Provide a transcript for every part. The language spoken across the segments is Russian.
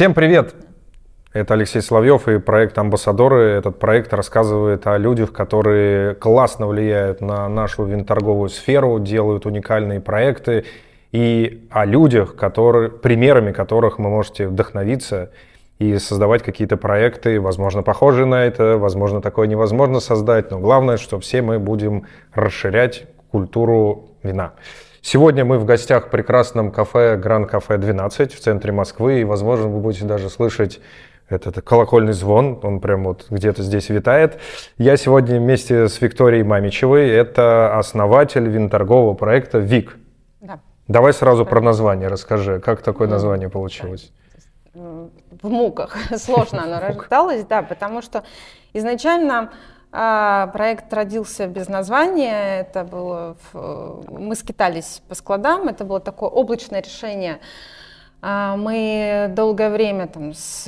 Всем привет! Это Алексей Соловьев и проект «Амбассадоры». Этот проект рассказывает о людях, которые классно влияют на нашу винторговую сферу, делают уникальные проекты, и о людях, которые, примерами которых вы можете вдохновиться и создавать какие-то проекты, возможно, похожие на это, возможно, такое невозможно создать, но главное, что все мы будем расширять культуру вина. Сегодня мы в гостях в прекрасном кафе Гранд Кафе 12 в центре Москвы, и, возможно, вы будете даже слышать этот колокольный звон, он прям вот где-то здесь витает. Я сегодня вместе с Викторией Мамичевой, это основатель винторгового проекта ВИК. Да. Давай сразу про название расскажи, как такое название получилось? В муках, сложно оно рождалось, да, потому что изначально проект родился без названия, это было, мы скитались по складам, это было такое облачное решение, а, мы долгое время там с,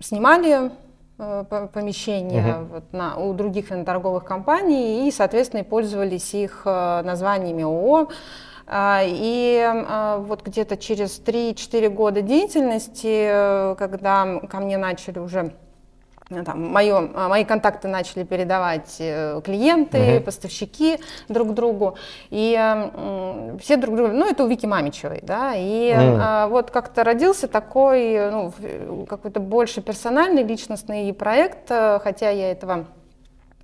снимали э, помещения угу. вот, на, у других торговых компаний и, соответственно, пользовались их э, названиями ООО. А, и а, вот где-то через 3-4 года деятельности, э, когда ко мне начали уже там, мое, а, мои контакты начали передавать э, клиенты, uh-huh. поставщики друг другу, и э, все друг другу, ну, это у Вики Мамичевой, да, и uh-huh. э, вот как-то родился такой, ну, какой-то больше персональный личностный проект, э, хотя я этого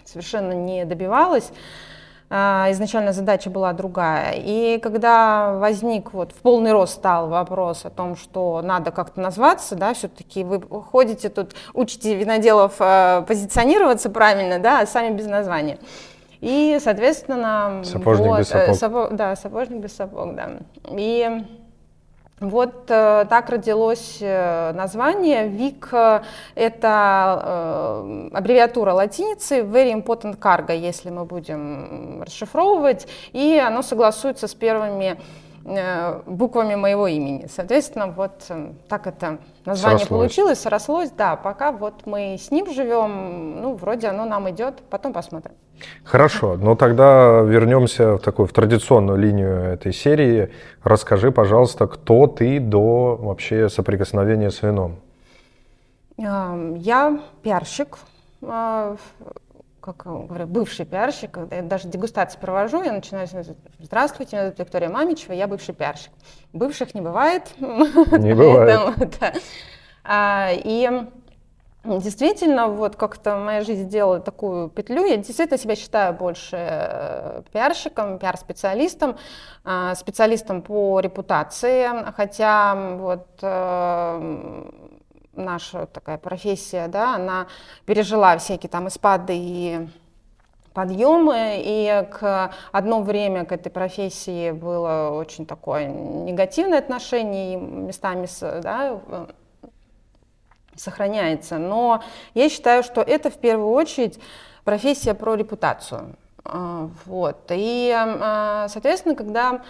совершенно не добивалась, изначально задача была другая. И когда возник, вот в полный рост стал вопрос о том, что надо как-то назваться, да, все-таки вы ходите тут, учите виноделов э, позиционироваться правильно, да, а сами без названия. И, соответственно... Сапожник вот, без сапог. Сапо, да, сапожник без сапог, да. И вот э, так родилось э, название. ВИК э, – это э, аббревиатура латиницы Very Important Cargo, если мы будем расшифровывать, и оно согласуется с первыми Э, буквами моего имени. Соответственно, вот э, так это название срослось. получилось, срослось. Да, пока вот мы с ним живем, ну, вроде оно нам идет, потом посмотрим. Хорошо, но тогда вернемся в такую в традиционную линию этой серии. Расскажи, пожалуйста, кто ты до вообще соприкосновения с вином? Я пиарщик, а, как говорю, бывший пиарщик, когда я даже дегустации провожу, я начинаю здравствуйте, меня зовут Виктория Мамичева, я бывший пиарщик. Бывших не бывает. Не бывает. А, и Действительно, вот как-то моя жизнь сделала такую петлю. Я действительно себя считаю больше э, пиарщиком, пиар-специалистом, а, специалистом по репутации, хотя вот э, наша такая профессия, да, она пережила всякие там испады и подъемы, и к одно время к этой профессии было очень такое негативное отношение, и местами да, сохраняется. Но я считаю, что это в первую очередь профессия про репутацию. А, вот. И, а, соответственно, когда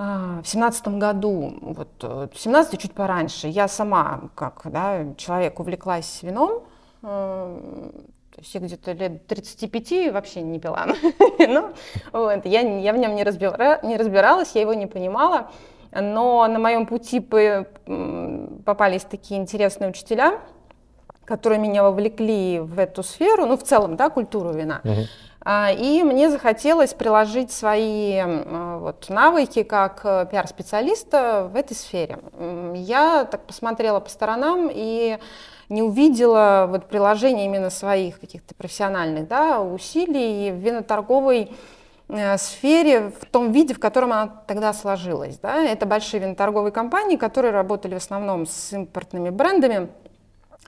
в семнадцатом году, вот э, семнадцатый чуть пораньше, я сама, как да, человек, увлеклась вином. Э, то есть я где-то лет 35 вообще не пила. ну, вот, я, я в нем не, разбира, не разбиралась, я его не понимала. Но на моем пути попались такие интересные учителя, которые меня вовлекли в эту сферу, ну, в целом, да, культуру вина. Uh-huh. А, и мне захотелось приложить свои вот, навыки как э, пиар-специалиста в этой сфере. Я так посмотрела по сторонам и не увидела вот приложения именно своих каких-то профессиональных да, усилий в виноторговой э, сфере в том виде, в котором она тогда сложилась. Да. Это большие виноторговые компании, которые работали в основном с импортными брендами,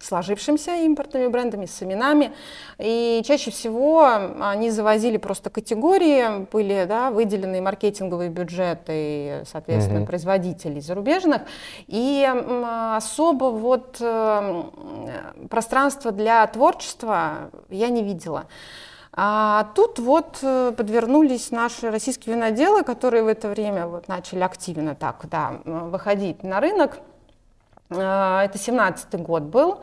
сложившимся импортными брендами, с именами. И чаще всего они завозили просто категории, были да, выделены маркетинговые бюджеты, соответственно, угу. производителей зарубежных. И особо вот э, пространства для творчества я не видела. А тут вот э, подвернулись наши российские виноделы, которые в это время вот начали активно так, да, выходить на рынок. А, это 17 год был.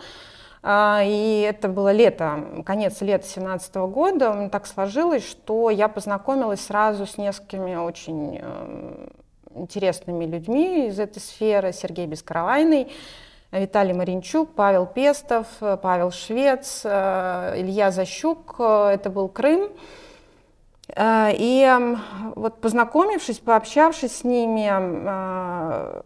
А, и это было лето, конец лета 17 года. Так сложилось, что я познакомилась сразу с несколькими очень э, интересными людьми из этой сферы. Сергей Бескаравайный, Виталий Маринчук, Павел Пестов, Павел Швец, Илья Защук. Это был Крым. Э, и вот познакомившись, пообщавшись с ними, э,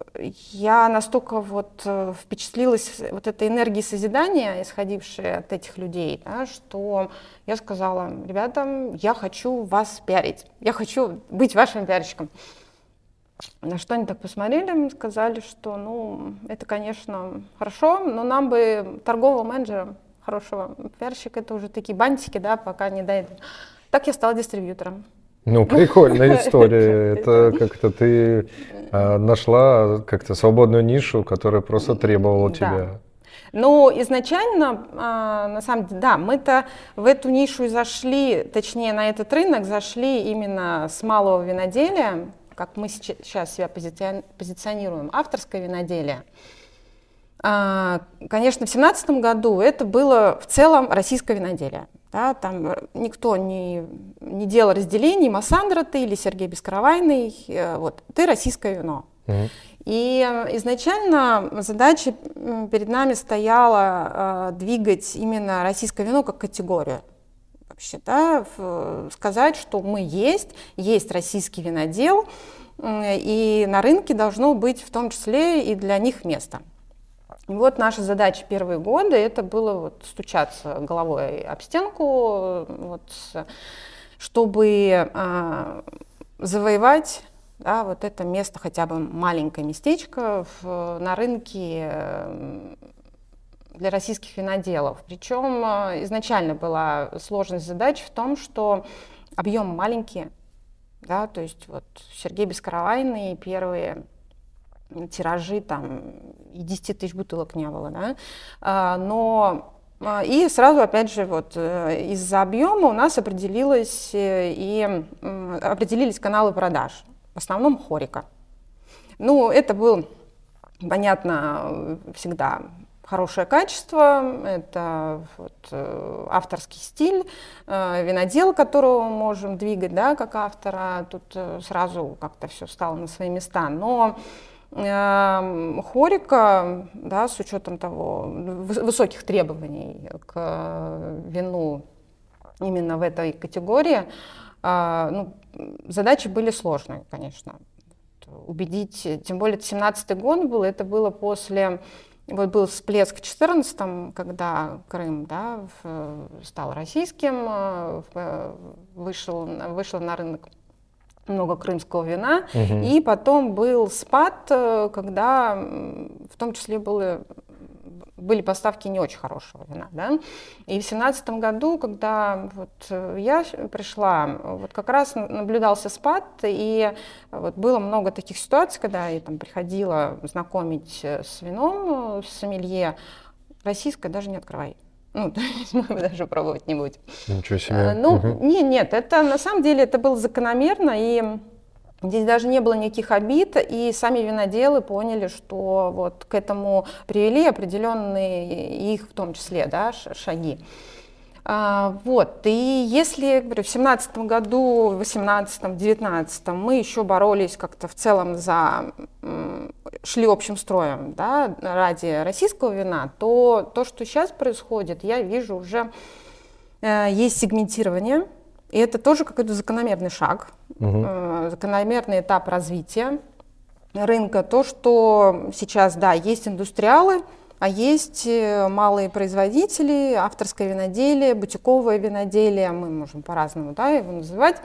я настолько вот э, впечатлилась вот этой энергией созидания, исходившей от этих людей, да, что я сказала, ребята, я хочу вас пиарить, я хочу быть вашим пиарщиком. На что они так посмотрели, сказали, что, ну, это, конечно, хорошо, но нам бы торгового менеджера хорошего пиарщика, это уже такие бантики, да, пока не дойдут. Так я стала дистрибьютором. Ну, прикольная история. Это как-то ты а, нашла как-то свободную нишу, которая просто требовала тебя. Ну, изначально, а, на самом деле, да, мы-то в эту нишу и зашли, точнее, на этот рынок зашли именно с малого виноделия, как мы сейчас себя позиционируем, авторское виноделие. А, конечно, в 2017 году это было в целом российское виноделие. Да, там э, никто не, не делал разделений, Массандра ты или Сергей Бескаравайный, э, вот, ты российское вино. Угу. И э, изначально задача перед нами стояла двигать именно российское вино как категорию. Вообще, да, сказать, что мы есть, есть российский винодел, и на рынке должно быть в том числе и для них место. Вот наша задача первые годы это было вот стучаться головой об стенку, вот, чтобы а, завоевать да, вот это место, хотя бы маленькое местечко в, на рынке для российских виноделов. Причем а, изначально была сложность задач в том, что объем маленький, да, то есть вот Сергей Бескаравайный первые тиражи там и 10 тысяч бутылок не было, да, а, но а, и сразу, опять же, вот э, из-за объема у нас определилось э, и определились каналы продаж, в основном хорика. Ну, это был, понятно, всегда хорошее качество, это вот, э, авторский стиль, винодел, которого мы можем двигать, да, как автора, тут сразу как-то все стало на свои места, но хорика, да, с учетом того высоких требований к вину именно в этой категории, а, ну, задачи были сложные, конечно. Убедить, тем более 17-й год был, это было после, вот был всплеск в 14-м, когда Крым да, стал российским, э, вышел, вышел на рынок много крымского вина. Угу. И потом был спад, э, когда в том числе было были поставки не очень хорошего вина, да. И в семнадцатом году, когда вот э, я пришла, вот как раз наблюдался спад, и вот было много таких ситуаций, когда я там приходила знакомить э, с вином, с сомелье, российское даже не открывай. Ну, то есть мы даже пробовать не будем. Ничего себе. А, ну, угу. не, нет, это на самом деле это было закономерно, и Здесь даже не было никаких обид, и сами виноделы поняли, что вот к этому привели определенные их, в том числе, да, шаги. А, вот, и если говорю, в семнадцатом году, в восемнадцатом, девятнадцатом мы еще боролись как-то в целом за, шли общим строем, да, ради российского вина, то то, что сейчас происходит, я вижу уже, э, есть сегментирование, и это тоже какой-то закономерный шаг, угу. закономерный этап развития рынка, то, что сейчас, да, есть индустриалы, а есть э, малые производители, авторское виноделие, бутиковое виноделие, мы можем по-разному да, его называть,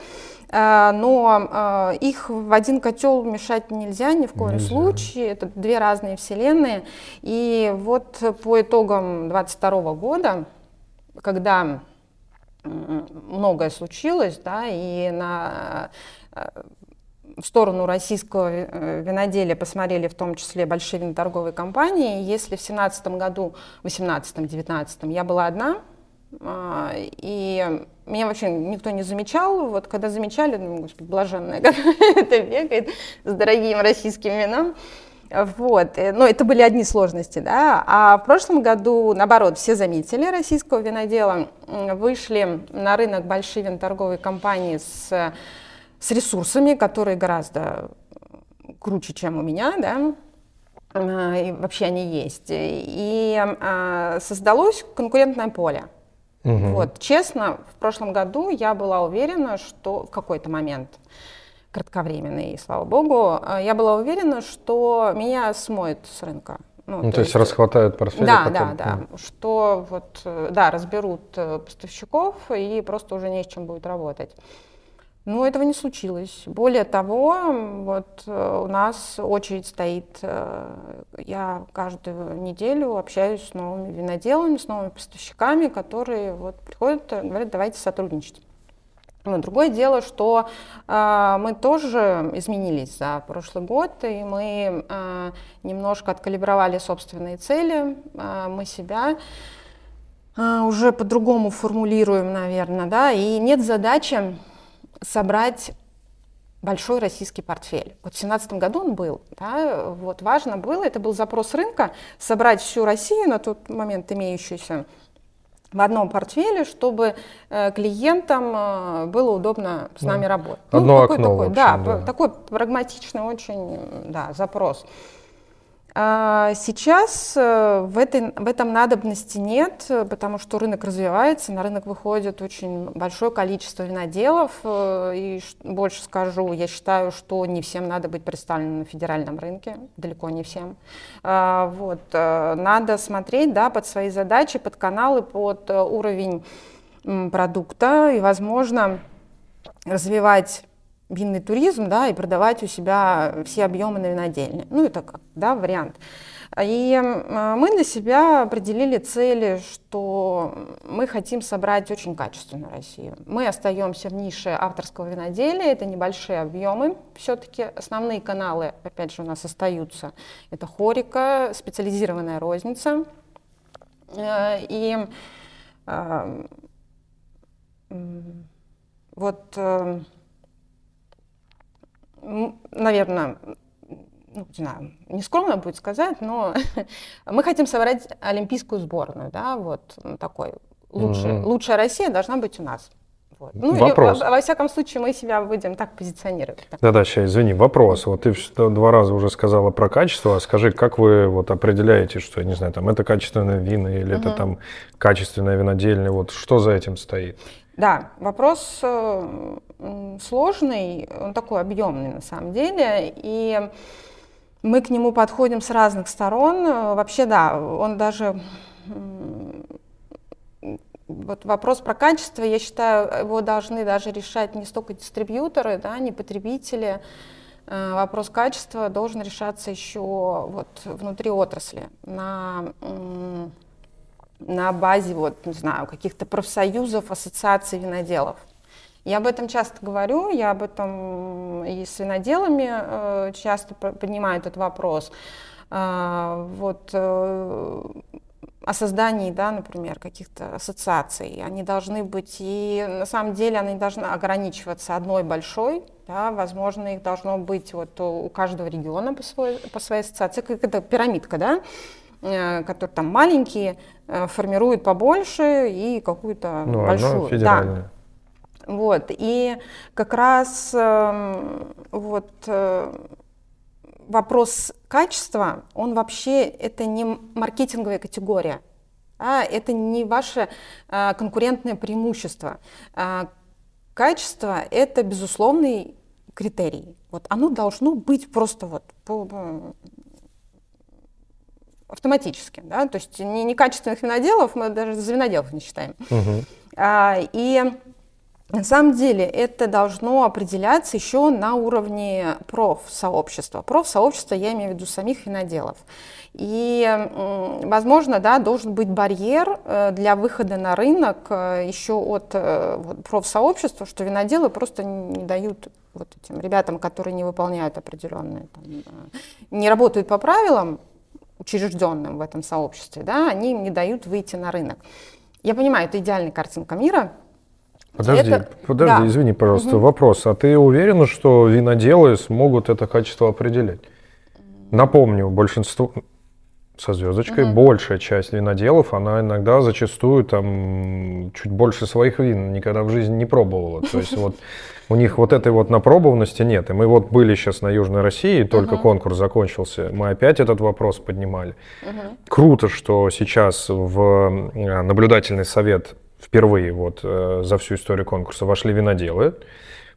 э, но э, их в один котел мешать нельзя ни в коем нельзя. случае, это две разные вселенные. И вот по итогам 2022 года, когда многое случилось, да, и на в сторону российского э, виноделия посмотрели в том числе большие виноторговые компании. Если в 2017 году, в 2018-2019 я была одна, а, и меня вообще никто не замечал. Вот когда замечали, думаю, господи, блаженная какая-то бегает с дорогим российским вином. Вот, э, но это были одни сложности, да. А в прошлом году, наоборот, все заметили российского винодела, вышли на рынок большие виноторговые компании с с ресурсами, которые гораздо круче, чем у меня, да, э, и вообще они есть. И э, создалось конкурентное поле. Угу. Вот, честно, в прошлом году я была уверена, что в какой-то момент, кратковременный, слава богу, э, я была уверена, что меня смоет с рынка. Ну, ну то, то есть, есть расхватают портфель. Да, потом. да, да. Что вот, да, разберут поставщиков и просто уже не с чем будет работать. Но этого не случилось. Более того, вот э, у нас очередь стоит. Э, я каждую неделю общаюсь с новыми виноделами, с новыми поставщиками, которые вот приходят и говорят, давайте сотрудничать. Но другое дело, что э, мы тоже изменились за прошлый год, и мы э, немножко откалибровали собственные цели, э, мы себя э, уже по-другому формулируем, наверное, да, и нет задачи собрать большой российский портфель. Вот в 2017 году он был. Да, вот важно было, это был запрос рынка, собрать всю Россию на тот момент имеющуюся в одном портфеле, чтобы э, клиентам э, было удобно с нами работать. Одно ну, такой, окно, такой, общем, да, да, такой прагматичный очень да, запрос. А, сейчас э, в, этой, в этом надобности нет, потому что рынок развивается, на рынок выходит очень большое количество виноделов. Э, и больше скажу, я считаю, что не всем надо быть представленным на федеральном рынке, далеко не всем. А, вот. Э, надо смотреть да, под свои задачи, под каналы, под уровень продукта и, возможно, развивать винный туризм, да, и продавать у себя все объемы на винодельне. Ну, это как, да, вариант. И мы для себя определили цели, что мы хотим собрать очень качественную Россию. Мы остаемся в нише авторского виноделия, это небольшие объемы, все-таки основные каналы, опять же, у нас остаются. Это хорика, специализированная розница. Э, и э, вот э, наверное, ну, не знаю, не скромно будет сказать, но мы хотим собрать олимпийскую сборную, да, вот такой. Лучшая, mm-hmm. лучшая Россия должна быть у нас. Вот. Ну, вопрос. И, во, во всяком случае, мы себя будем так позиционировать. Да-да, сейчас, извини, вопрос. Вот ты два раза уже сказала про качество, а скажи, как вы вот определяете, что, я не знаю, там, это качественное вино или угу. это там качественное винодельня, вот что за этим стоит? Да, вопрос э, сложный, он такой объемный на самом деле, и мы к нему подходим с разных сторон. Вообще, да, он даже вот вопрос про качество, я считаю, его должны даже решать не столько дистрибьюторы, да, не потребители. Э, вопрос качества должен решаться еще вот внутри отрасли на на базе, вот, не знаю, каких-то профсоюзов, ассоциаций виноделов. Я об этом часто говорю, я об этом и с виноделами э, часто поднимаю этот вопрос. Э, вот э, о создании, да, например, каких-то ассоциаций. Они должны быть, и на самом деле они должны ограничиваться одной большой, да, возможно, их должно быть вот у каждого региона по своей, по своей ассоциации, как это пирамидка, да, которые там маленькие, э, формируют побольше и какую-то ну, большую. Да. Вот. И как раз эм, вот э, вопрос качества, он вообще это не маркетинговая категория. А это не ваше конкурентное преимущество. Качество – это безусловный критерий. Вот оно должно быть просто вот по, автоматически, да, то есть не, некачественных виноделов мы даже за виноделов не считаем. Угу. А, и на самом деле это должно определяться еще на уровне профсообщества. Профсообщества я имею в виду самих виноделов. И, возможно, да, должен быть барьер э, для выхода на рынок э, еще от э, вот, профсообщества, что виноделы просто не дают вот этим ребятам, которые не выполняют определенные, там, не работают по правилам, учрежденным в этом сообществе, да, они им не дают выйти на рынок. Я понимаю, это идеальная картинка мира. Подожди, это... подожди, да. извини, пожалуйста, угу. вопрос. А ты уверена, что виноделы смогут это качество определять? Напомню, большинство, со звездочкой. Угу. Большая часть виноделов, она иногда зачастую там чуть больше своих вин никогда в жизни не пробовала. То есть вот у них вот этой вот напробованности нет. И мы вот были сейчас на Южной России, только угу. конкурс закончился, мы опять этот вопрос поднимали. Угу. Круто, что сейчас в э, наблюдательный совет впервые вот э, за всю историю конкурса вошли виноделы.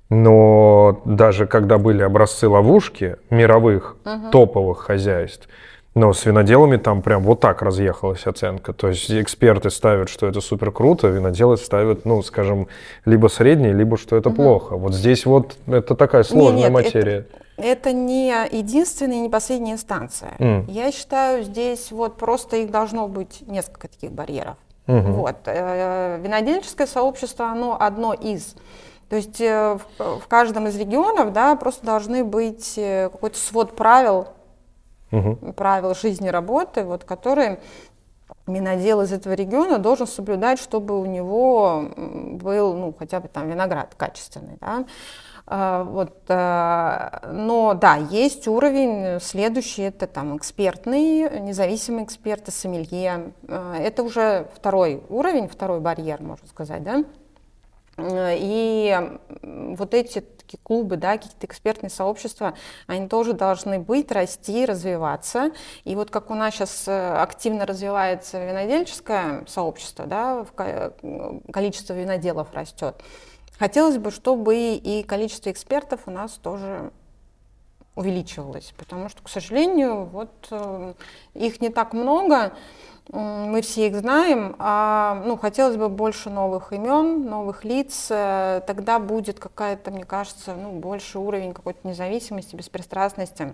Но даже когда были образцы ловушки мировых угу. топовых хозяйств, но с виноделами там прям вот так разъехалась оценка. То есть эксперты ставят, что это супер круто, виноделы ставят, ну, скажем, либо средний, либо что это угу. плохо. Вот здесь вот это такая сложная нет, нет, материя. Это, это не единственная и не последняя инстанция. Mm. Я считаю, здесь вот просто их должно быть несколько таких барьеров. Угу. Вот. Э, винодельческое сообщество, оно одно из. То есть э, в каждом из регионов да, просто должны быть э, какой-то свод правил, угу. правил жизни работы, вот, которые винодел из этого региона должен соблюдать, чтобы у него был ну, хотя бы там виноград качественный. Да? А, вот, а, но да, есть уровень следующий, это там экспертный, независимые эксперты, сомелье. А, это уже второй уровень, второй барьер, можно сказать, да. И вот эти такие клубы, да, какие-то экспертные сообщества, они тоже должны быть, расти, развиваться. И вот как у нас сейчас э, активно развивается винодельческое сообщество, да, количество виноделов растет, хотелось бы, чтобы и количество экспертов у нас тоже увеличивалось, потому что, к сожалению, вот э, их не так много, мы все их знаем, а ну, хотелось бы больше новых имен, новых лиц, э, тогда будет какая-то, мне кажется, ну, больше уровень какой-то независимости, беспристрастности.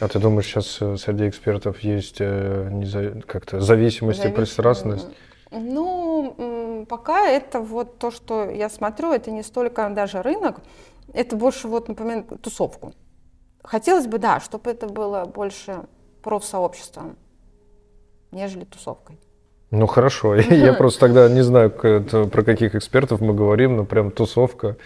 А ты думаешь, сейчас э, среди экспертов есть э, неза... как-то зависимость Завис... и пристрастность? Ну, пока это вот то, что я смотрю, это не столько даже рынок, это больше вот, например, тусовку. Хотелось бы, да, чтобы это было больше профсообществом нежели тусовкой. Ну хорошо, я просто тогда не знаю, про каких экспертов мы говорим, но прям тусовка.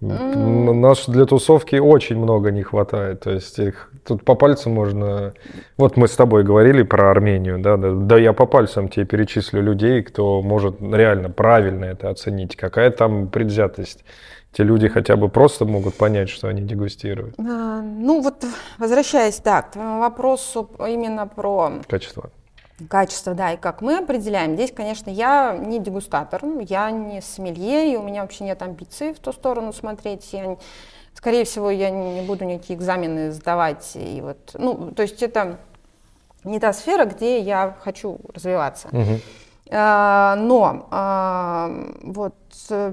Нас для тусовки очень много не хватает. То есть их тут по пальцам можно. Вот мы с тобой говорили про Армению, да, да, да я по пальцам тебе перечислю людей, кто может реально правильно это оценить. Какая там предвзятость? Те люди хотя бы просто могут понять, что они дегустируют. А, ну вот возвращаясь да, к твоему вопросу именно про качество Качество, да, и как мы определяем. Здесь, конечно, я не дегустатор, я не сомелье, и у меня вообще нет амбиций в ту сторону смотреть. Я, скорее всего, я не буду никакие экзамены сдавать. И вот, ну, то есть это не та сфера, где я хочу развиваться. Угу. Но а, вот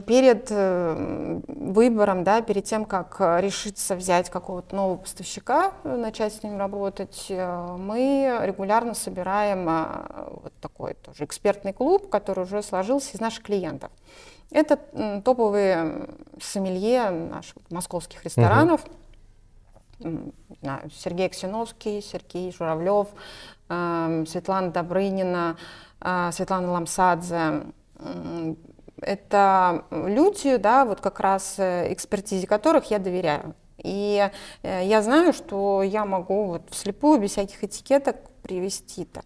перед э, выбором, да, перед тем, как решиться взять какого-то нового поставщика, начать с ним работать, э, мы регулярно собираем вот такой тоже экспертный клуб, который уже сложился из наших клиентов. Это топовые сомелье наших московских ресторанов. Угу. Сергей Ксеновский, Сергей Журавлев, э, Светлана Добрынина, Светлана Ламсадзе. Это люди, да, вот как раз э, экспертизе которых я доверяю. И э, я знаю, что я могу вот вслепую, без всяких этикеток, привести там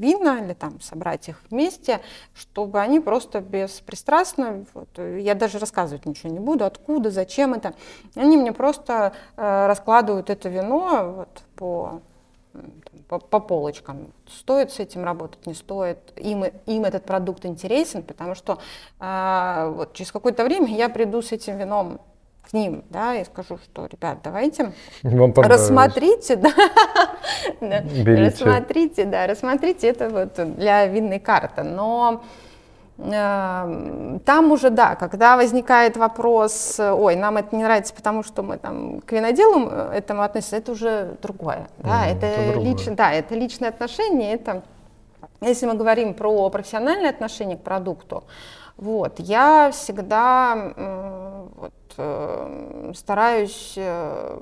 вина или там собрать их вместе, чтобы они просто беспристрастно, вот, я даже рассказывать ничего не буду, откуда, зачем это, они мне просто э, раскладывают это вино вот, по по, по полочкам. Стоит с этим работать, не стоит. Им, им этот продукт интересен, потому что э, вот через какое-то время я приду с этим вином к ним, да, и скажу, что, ребят, давайте Вам рассмотрите, да, рассмотрите, да, рассмотрите это вот для винной карты. Но там уже, да, когда возникает вопрос, ой, нам это не нравится, потому что мы там к виноделам э, этому относимся, это уже другое. Да, mm, это, это лич, да, это личные отношения, это, если мы говорим про профессиональные отношения к продукту, вот, я всегда вот, э, стараюсь э,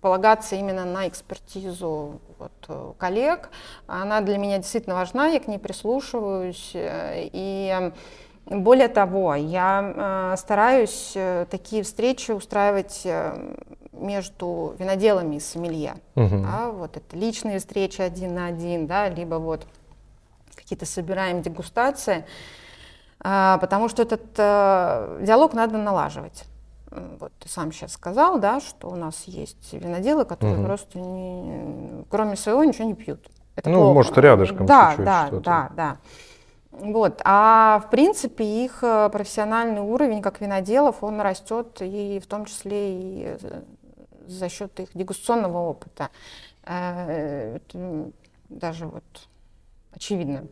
полагаться именно на экспертизу вот, э, коллег. Она для меня действительно важна, я к ней прислушиваюсь. Э, и более того, я э, стараюсь такие встречи устраивать между виноделами и сомелье. Угу. Да, вот это личные встречи один на один, да, либо вот какие-то собираем дегустации, а, потому что этот диалог надо налаживать. Вот ты сам сейчас сказал, да, что у нас есть виноделы, которые угу. просто не, кроме своего ничего не пьют. Это ну, плохо. может, рядышком да, чуть-чуть да, что-то. Да, да, Вот. А в принципе их э, профессиональный уровень как виноделов, он растет и в том числе и э, за счет их дегустационного опыта. Э, это даже вот очевидно.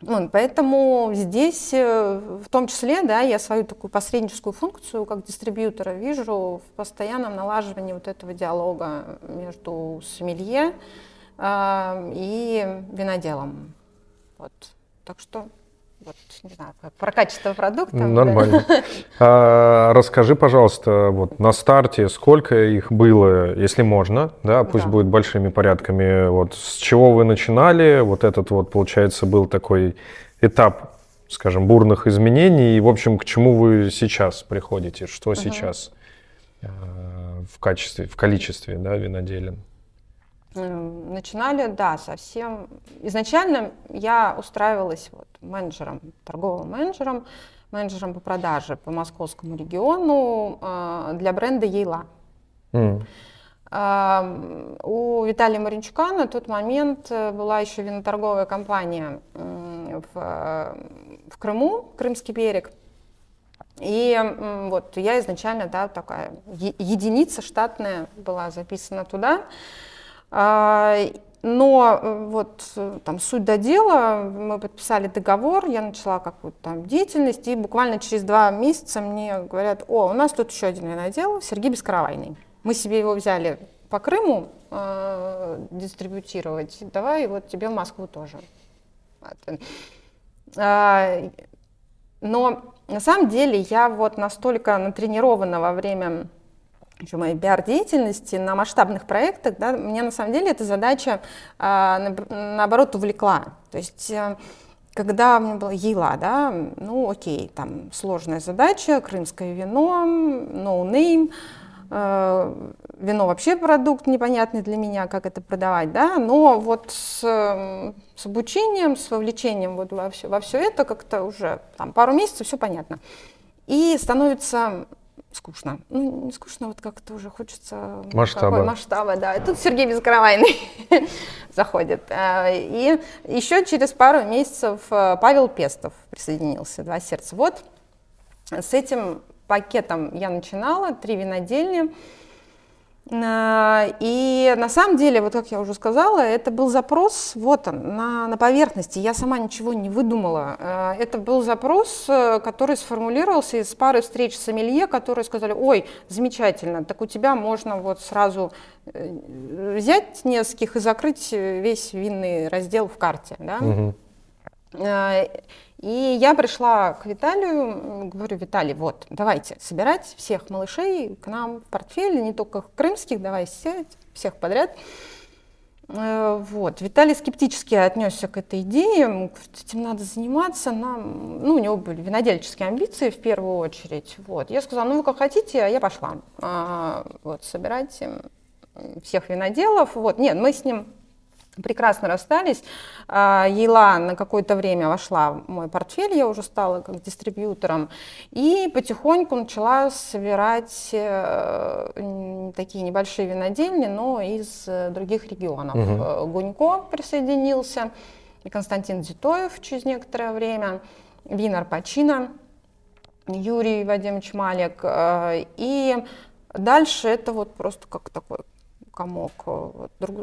Вот, поэтому здесь, в том числе, да, я свою такую посредническую функцию как дистрибьютора вижу в постоянном налаживании вот этого диалога между сомелье, и виноделом. Вот. Так что вот, не знаю, про качество продукта. Нормально. Да. А, расскажи, пожалуйста, вот на старте сколько их было, если можно, да, пусть да. будет большими порядками, вот с чего вы начинали, вот этот вот, получается, был такой этап, скажем, бурных изменений, и, в общем, к чему вы сейчас приходите, что угу. сейчас э, в качестве, в количестве, да, виноделин? Начинали, да, совсем. Изначально я устраивалась вот менеджером, торговым менеджером, менеджером по продаже по московскому региону э, для бренда Ейла. Mm. У Виталия Маринчука на тот момент э, была еще виноторговая компания в, в Крыму, Крымский берег. И вот я изначально, да, такая единица штатная была записана туда. А, но э, вот там суть до дела, мы подписали договор, я начала какую-то там деятельность, и буквально через два месяца мне говорят, о, у нас тут еще один винодел, Сергей Бескаравайный. Мы себе его взяли по Крыму э, дистрибутировать, давай вот тебе в Москву тоже. А, но на самом деле я вот настолько натренирована во время еще моей пиар-деятельности на масштабных проектах, да, мне на самом деле эта задача а, наоборот увлекла. То есть э, когда у меня была Ела, да, ну окей, там сложная задача, крымское вино, no name, э, вино вообще продукт непонятный для меня, как это продавать, да, но вот с, с обучением, с вовлечением вот во все, во все это как-то уже там пару месяцев все понятно. И становится скучно. Ну, не скучно, вот как-то уже хочется... Масштаба. масштаба, да. И тут Сергей Безкровайный заходит. А, и еще через пару месяцев э, Павел Пестов присоединился, «Два сердца». Вот с этим пакетом я начинала, три винодельни. И на самом деле, вот как я уже сказала, это был запрос, вот он, на, на поверхности. Я сама ничего не выдумала. Э, это был запрос, э, который сформулировался из пары встреч с Амелье, которые сказали, ой, замечательно, так у тебя можно вот сразу э, взять нескольких и закрыть весь винный раздел в карте. Да? Угу. И я пришла к Виталию, говорю, Виталий, вот, давайте собирать всех малышей к нам в портфель, не только крымских, давай сеть, всех подряд. Э, вот. Виталий скептически отнесся к этой идее, говорит, этим надо заниматься, нам, ну, у него были винодельческие амбиции в первую очередь. Вот. Я сказала, ну, вы как хотите, а я пошла. А, вот, собирать всех виноделов. Вот. Нет, мы с ним прекрасно расстались. А, Ела на какое-то время вошла в мой портфель, я уже стала как дистрибьютором, и потихоньку начала собирать э, такие небольшие винодельни, но из э, других регионов. Угу. Гунько присоединился, Константин Зитоев через некоторое время, Винар Пачина, Юрий Вадимович Малик. И дальше это вот просто как такой комок друг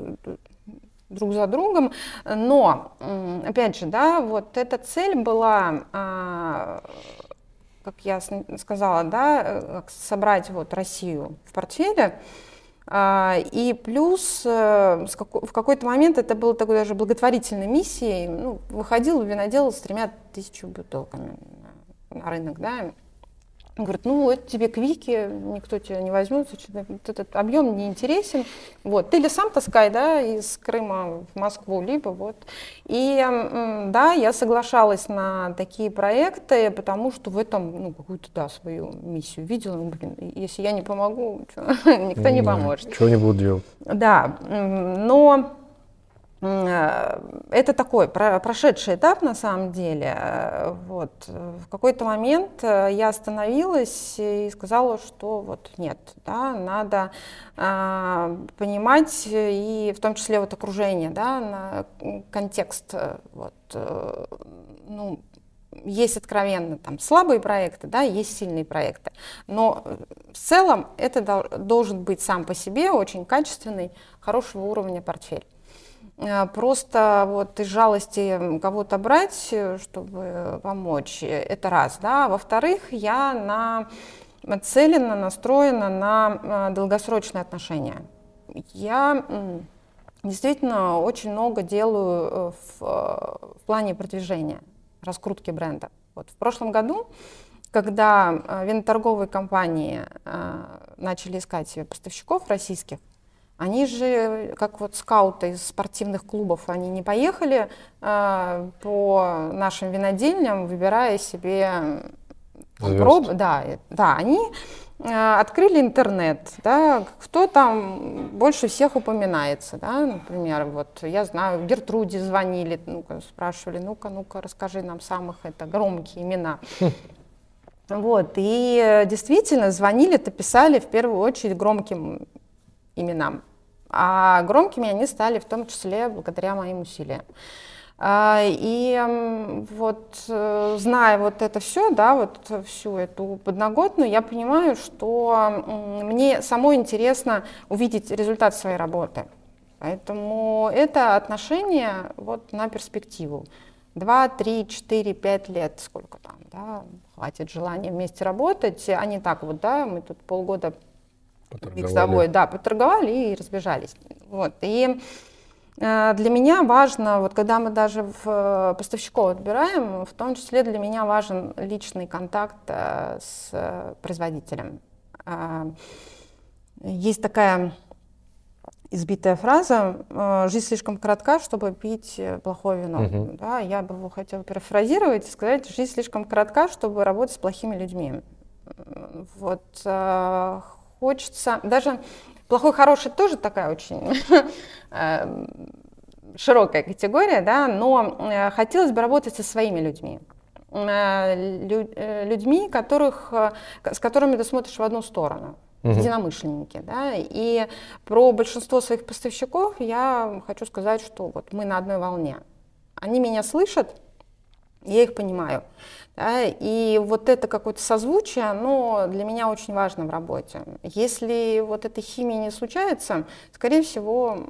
за другом. Но, опять же, да, вот эта цель была, а, как я сказала, да, э, собрать вот Россию в портфеле. А, и плюс э, в какой-то момент это было такой даже благотворительной миссией. Ну, выходил винодел с тремя тысячами бутылками на рынок, да. Он говорит, ну, это тебе квики, никто тебя не возьмет, этот объем не интересен. Вот. Ты или сам таскай, да, из Крыма в Москву, либо вот. И да, я соглашалась на такие проекты, потому что в этом, ну, какую-то, да, свою миссию видела. Ну, блин, если я не помогу, никто не поможет. Чего не будут делать. Да, но это такой прошедший этап на самом деле. Э, вот. В какой-то момент э, я остановилась и сказала, что вот нет, да, надо э, понимать и в том числе вот окружение, да, на контекст. Вот, э, ну, есть откровенно там слабые проекты, да, есть сильные проекты, но в целом это должен быть сам по себе очень качественный, хорошего уровня портфель. Э, просто вот из жалости кого-то брать, чтобы помочь, это раз, да. Во-вторых, я на нацелена, настроена на э, долгосрочные отношения. Я действительно очень много делаю э, в, в плане продвижения, раскрутки бренда. Вот в прошлом году, когда виноторговые компании начали искать себе поставщиков российских, они же, как вот скауты из спортивных клубов, они не поехали э, по нашим винодельням, выбирая себе проб, да, да, они э, открыли интернет, да, кто там больше всех упоминается, да, например, вот я знаю, Гертруде звонили, ну-ка, спрашивали, ну-ка, ну-ка, расскажи нам самых это громкие имена. Вот, и действительно звонили-то, писали в первую очередь громким именам. А громкими они стали в том числе благодаря моим усилиям. А, и вот э, зная вот это все, да, вот всю эту подноготную, я понимаю, что мне самой интересно увидеть результат своей работы. Поэтому это отношение вот на перспективу. Два, три, четыре, пять лет, сколько там, да, хватит желания вместе работать, а не так вот, да, мы тут полгода Поторговали. да, поторговали и разбежались. Вот. И э, для меня важно, вот когда мы даже в э, поставщиков отбираем, в том числе для меня важен личный контакт э, с производителем. Есть такая избитая фраза «жизнь слишком коротка, чтобы пить плохое вино». Угу. Да, я бы хотела перефразировать и сказать «жизнь слишком коротка, чтобы работать с плохими людьми». Вот хочется, даже плохой, хороший тоже такая очень э, широкая категория, да, но э, хотелось бы работать со своими людьми э, людьми, которых, с которыми ты смотришь в одну сторону, угу. единомышленники. Да? И про большинство своих поставщиков я хочу сказать, что вот мы на одной волне. Они меня слышат, я их понимаю. Да, и вот это какое-то созвучие, оно для меня очень важно в работе. Если вот этой химии не случается, скорее всего,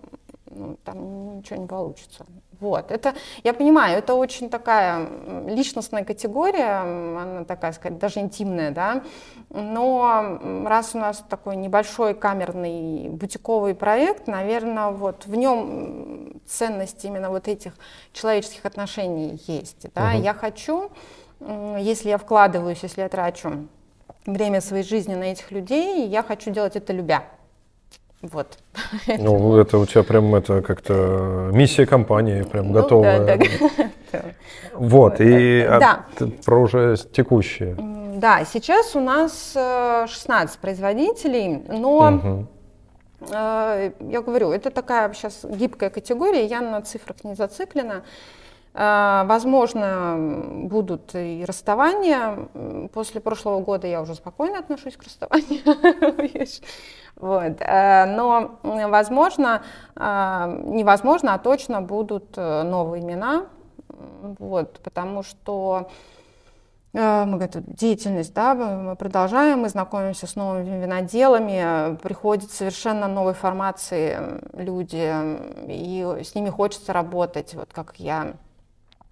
ну, там ничего не получится. Вот, это, я понимаю, это очень такая личностная категория, она такая, сказать, даже интимная, да, но раз у нас такой небольшой камерный бутиковый проект, наверное, вот в нем ценность именно вот этих человеческих отношений есть, да, угу. я хочу, если я вкладываюсь, если я трачу время своей жизни на этих людей, я хочу делать это любя. Вот. Ну, это у тебя прям это как-то миссия компании прям ну, готовая. Да, да. Вот, и да. про уже текущие. Да, сейчас у нас 16 э, производителей, но угу. я говорю, это такая сейчас гибкая категория, я на цифрах не зациклена. Э, возможно, будут и расставания. После прошлого года я уже спокойно отношусь к расставанию. Э, но, возможно, э, невозможно, а точно будут новые имена. Вот, потому что мы говорим, деятельность, да, мы продолжаем, мы знакомимся с новыми виноделами, приходят совершенно новой формации люди, и с ними хочется работать, вот как я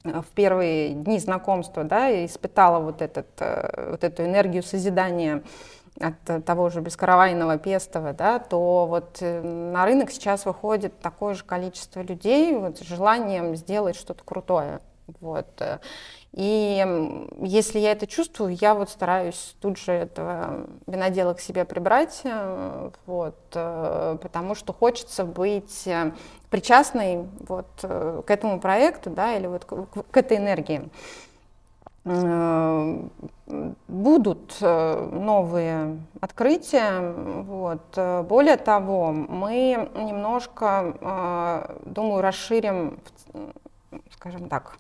в первые дни знакомства, да, испытала вот, этот, э, вот эту энергию созидания от того же бескаравайного Пестова, да, то вот э, на рынок сейчас выходит такое же количество людей вот, с желанием сделать что-то крутое. Вот. И если я это чувствую, я вот стараюсь тут же этого винодела к себе прибрать, э, вот, э, потому что хочется быть э, причастной вот к этому проекту, да, или вот к, к этой энергии. Будут новые открытия. Вот. Более того, мы немножко, думаю, расширим, скажем так,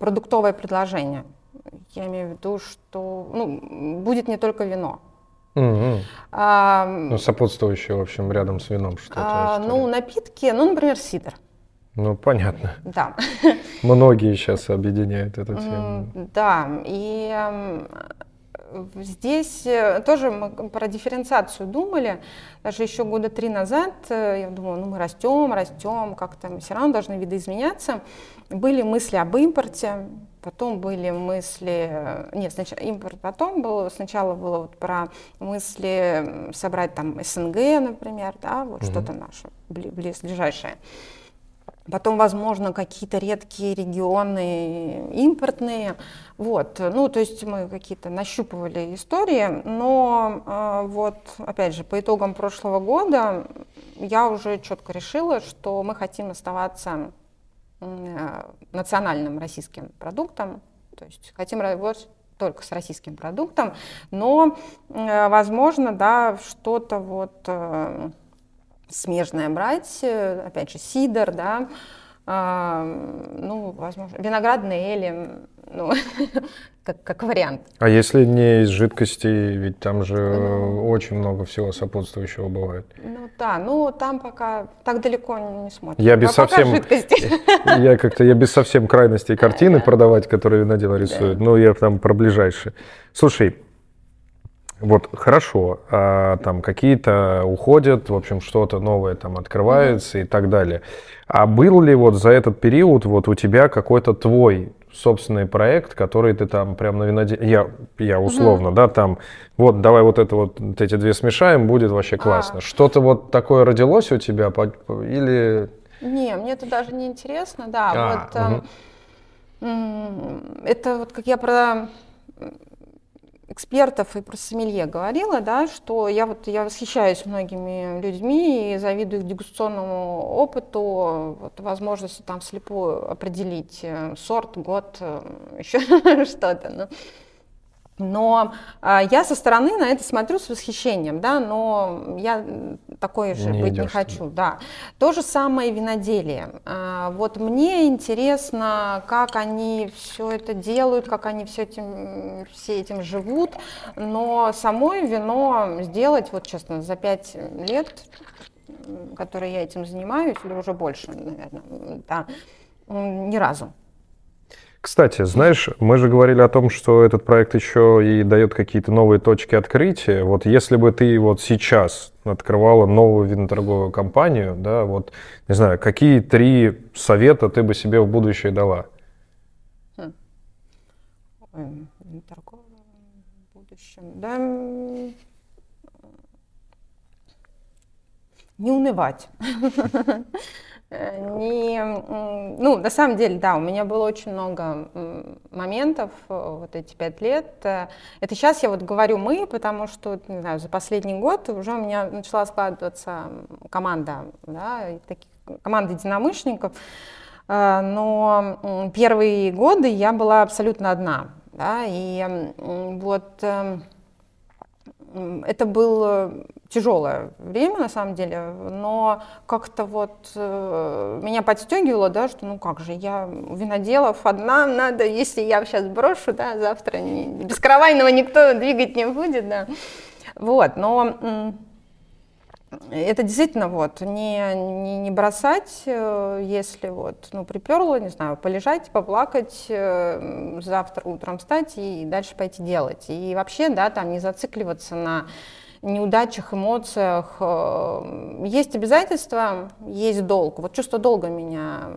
продуктовое предложение. Я имею в виду, что ну, будет не только вино. Угу. А, ну, сопутствующее, в общем, рядом с вином что-то. А, ну, напитки, ну, например, сидр. Ну, понятно. Да. Многие сейчас объединяют эту тему. Да, и Здесь э, тоже мы про дифференциацию думали, даже еще года три назад, э, я думала, ну мы растем, растем, как-то мы все равно должны видоизменяться. Были мысли об импорте, потом были мысли, э, нет, сначала импорт потом был, сначала было вот про мысли собрать там СНГ, например, да, вот угу. что-то наше близлежащее. Потом, возможно, какие-то редкие регионы импортные. Вот. Ну, то есть мы какие-то нащупывали истории, но э, вот, опять же, по итогам прошлого года я уже четко решила, что мы хотим оставаться э, национальным российским продуктом, то есть хотим работать только с российским продуктом, но, э, возможно, да, что-то вот... Смежное брать, э, опять же, сидор, да, а, ну, возможно, виноградные эли, ну, как, как вариант. А если не из жидкостей, ведь там же ну, очень много всего сопутствующего бывает. Ну да, ну там пока так далеко не смотрим. Я без а совсем, я как-то я без совсем крайностей картины продавать, которые винодел рисует. Ну я там про ближайшие. Слушай, вот хорошо, а там какие-то уходят, в общем, что-то новое там открывается mm-hmm. и так далее. А был ли вот за этот период вот у тебя какой-то твой собственный проект, который ты там прям на виноделе... Я, я условно, mm-hmm. да, там, вот, давай вот это вот, вот эти две смешаем, будет вообще а. классно. А. Что-то вот такое родилось у тебя или... Не, мне это даже не интересно, да. А, вот, угу. э, это вот как я про экспертов и про сомелье говорила, да, что я вот я восхищаюсь многими людьми и завидую их дегустационному опыту, вот, возможности там слепую определить э, сорт, год, э, еще что-то. Ну. Но а, я со стороны на это смотрю с восхищением, да, но я такой же не быть не хочу, да. То же самое виноделие. А, вот мне интересно, как они все это делают, как они все этим, все этим живут, но самой вино сделать, вот честно, за пять лет, которые я этим занимаюсь, или уже больше, наверное, да, ни разу. Кстати, знаешь, мы же говорили о том, что этот проект еще и дает какие-то новые точки открытия. Вот если бы ты вот сейчас открывала новую виноторговую компанию, да, вот, не знаю, какие три совета ты бы себе в будущее дала? Хм. Виноторговая в будущем, да, не унывать. Э, не, ну, на самом деле, да, у меня было очень много моментов э, вот эти пять лет. Э, это сейчас я вот говорю мы, потому что, не знаю, за последний год уже у меня начала складываться команда, да, таких, команда единомышленников. Но первые годы я была абсолютно одна, да, и вот эм, это было тяжелое время, на самом деле, но как-то вот э, меня подстегивало, да, что ну как же, я виноделов одна, надо, если я сейчас брошу, да, завтра не, без каравайного никто двигать не будет, да. Вот, но это действительно вот не, не, не бросать, э, если вот, ну, приперло, не знаю, полежать, поплакать, э, завтра утром встать и дальше пойти делать. И вообще, да, там не зацикливаться на неудачах, эмоциях. Э, есть обязательства, есть долг. Вот чувство долга меня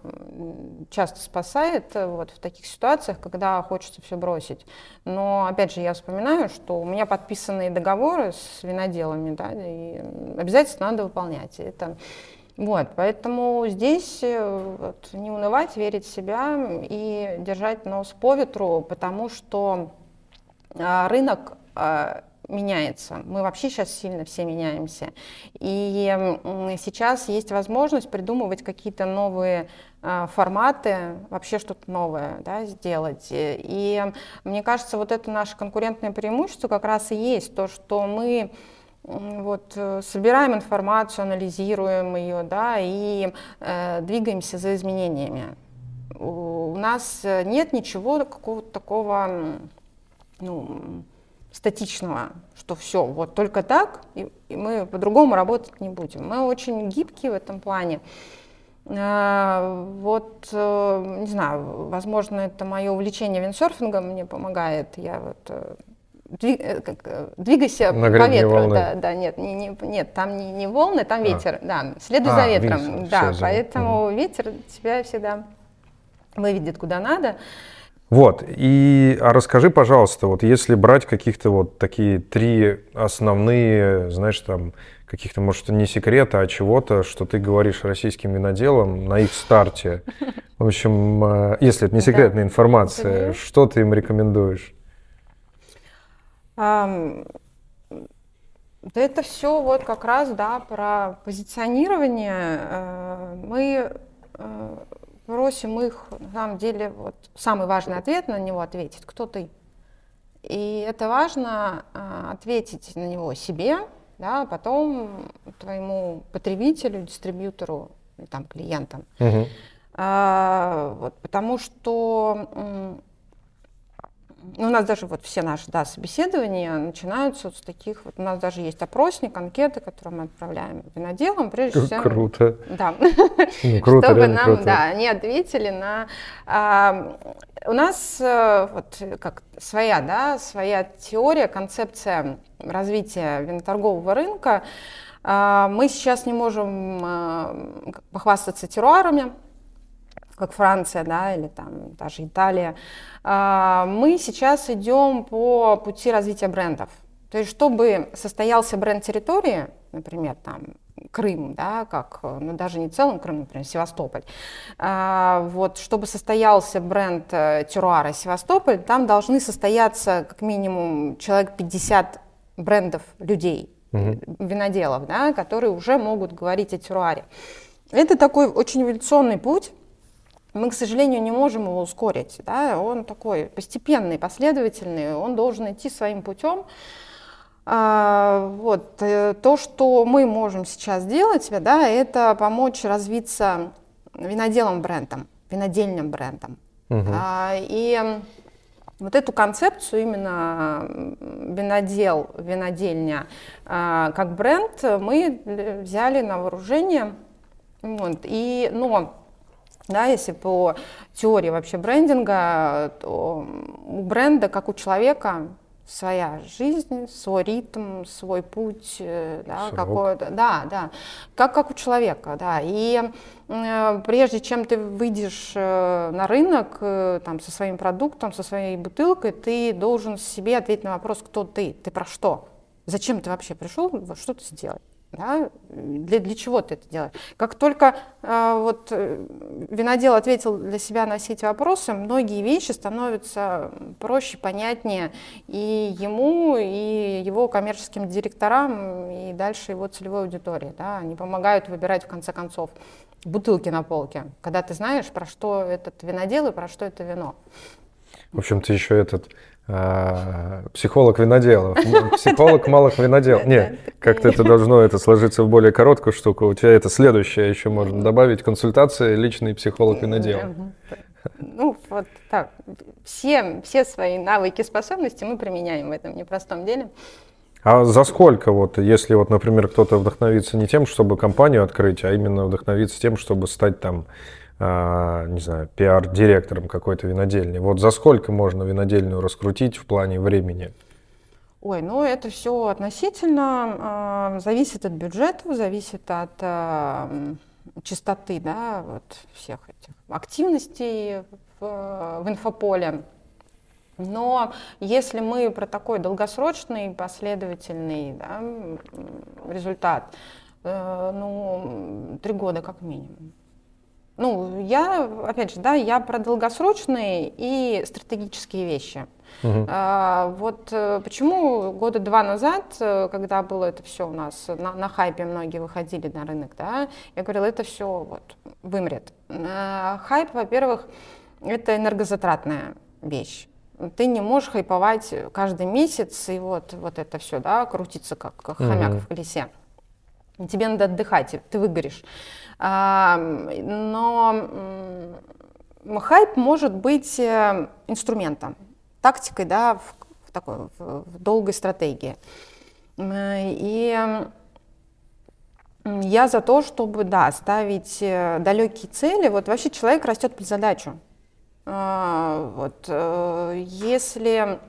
часто спасает э, вот в таких ситуациях, когда хочется все бросить. Но, опять же, я вспоминаю, что у меня подписанные договоры с виноделами, да, и обязательства надо выполнять. Это Вот, поэтому здесь э, вот, не унывать, верить в себя и держать нос по ветру, потому что а, рынок а, меняется. Мы вообще сейчас сильно все меняемся. И сейчас есть возможность придумывать какие-то новые а, форматы, вообще что-то новое да, сделать. И мне кажется, вот это наше конкурентное преимущество как раз и есть то, что мы вот, э, собираем информацию, анализируем ее, да, и э, двигаемся за изменениями. У нас нет ничего какого-то такого ну, статичного, что все, вот только так, и, и мы по-другому работать не будем. Мы очень гибкие в этом плане. Э, вот, э, не знаю, возможно, это мое увлечение виндсерфингом мне помогает. Я вот э, двиг, двигайся На по ветру. волны. Да, да, нет, не, не, нет, там не, не волны, там А. ветер. Да, следуй А, за ветром. ветер, да, всё, за- поэтому ветер тебя всегда выведет куда надо. Вот, и а расскажи, пожалуйста, вот если брать каких-то вот такие три основные, знаешь, там, каких-то, может, не секрета, а чего-то, что ты говоришь российским виноделам на их старте. В общем, э, если это не Да. секретная информация, что ты им рекомендуешь? Да это все вот как раз, да, про позиционирование. Э, Мы э, просим их, на самом деле, вот самый важный ответ на него ответить, кто ты. И это важно э, ответить на него себе, да, а потом твоему потребителю, дистрибьютору, там, клиентам. Мгм. А, вот, потому что у нас даже вот все наши да, собеседования начинаются вот с таких, вот у нас даже есть опросник, анкеты, которые мы отправляем виноделам, прежде всего. Круто. Да, Ну, круто, чтобы нам, круто. да, они ответили на... а, у нас э, вот как своя, да, своя теория, концепция развития виноторгового рынка. А, мы сейчас не можем как похвастаться теруарами, как Франция, да, или там даже Италия. А, Мы сейчас идем по пути развития брендов. То есть, чтобы состоялся бренд территории, например, там Крым, да, как, ну даже не целым Крым, например, Севастополь, а, вот, чтобы состоялся бренд э, Теруара Севастополь, там должны состояться как минимум человек 50 брендов людей, Мгм. виноделов, да, которые уже могут говорить о теруаре. Это такой очень эволюционный путь, мы, к сожалению, не можем его ускорить. Да? Он такой постепенный, последовательный, он должен идти своим путем. А, вот. э, То, что мы можем сейчас сделать, да, это помочь развиться виноделом брендом, винодельным брендом. Мгм. А, И вот эту концепцию именно винодел, винодельня а, как бренд мы взяли на вооружение. Вот. И, но да, если по теории вообще брендинга, то у бренда, как у человека, своя жизнь, свой ритм, свой путь, э, да, какой-то, да, да, как, как у человека, да. И э, прежде чем ты выйдешь э, на рынок э, там, со своим продуктом, со своей бутылкой, ты должен себе ответить на вопрос, кто ты, ты про что, зачем ты вообще пришел, что ты сделать. Да? Для, для чего ты это делаешь? Как только э, вот, э, винодел ответил для себя на все эти вопросы, многие вещи становятся проще, понятнее и ему, и его коммерческим директорам, и дальше его целевой аудитории. Да? Они помогают выбирать, в конце концов, бутылки на полке, когда ты знаешь, про что этот винодел и про что это вино. В общем, ты еще этот психолог виноделов, психолог малых виноделов. Не, как-то это должно это сложиться в более короткую штуку. У тебя это следующее еще можно добавить консультация личный психолог виноделов. Ну, вот так. Все, все свои навыки, способности мы применяем в этом непростом деле. А за сколько вот, если вот, например, кто-то вдохновится не тем, чтобы компанию открыть, а именно вдохновиться тем, чтобы стать там, а, не знаю, пиар-директором какой-то винодельни. Вот за сколько можно винодельню раскрутить в плане времени? Ой, ну это все относительно, а, зависит от бюджета, зависит от а, м, частоты, да, вот всех этих активностей в, в инфополе. Но если мы про такой долгосрочный, последовательный да, результат, ну, три года как минимум. Ну, я, опять же, да, я про долгосрочные и стратегические вещи. Угу. А, вот э, почему года два назад, э, когда было это все у нас, на, на хайпе многие выходили на рынок, да, я говорила, это все вот вымрет. А, хайп, во-первых, это энергозатратная вещь. Ты не можешь хайповать каждый месяц и вот, вот это все, да, крутиться как, как хомяк угу. в колесе. Тебе надо отдыхать, ты выгоришь. Но хайп может быть э, инструментом, тактикой, да, в, такой в долгой стратегии. И я за то, чтобы, да, ставить э, далекие цели. Вот вообще человек растет под задачу. А, вот, э, если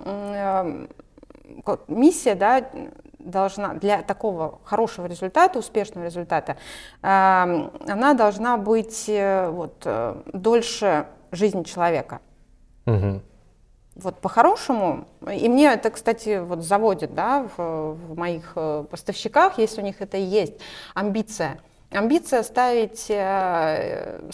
миссия, да, должна для такого хорошего результата, успешного результата, эм, она должна быть э, вот, э, дольше жизни человека. Угу. Вот по-хорошему, и мне это, кстати, вот заводит, да, в, в моих э, поставщиках, если у них это есть, амбиция. Амбиция ставить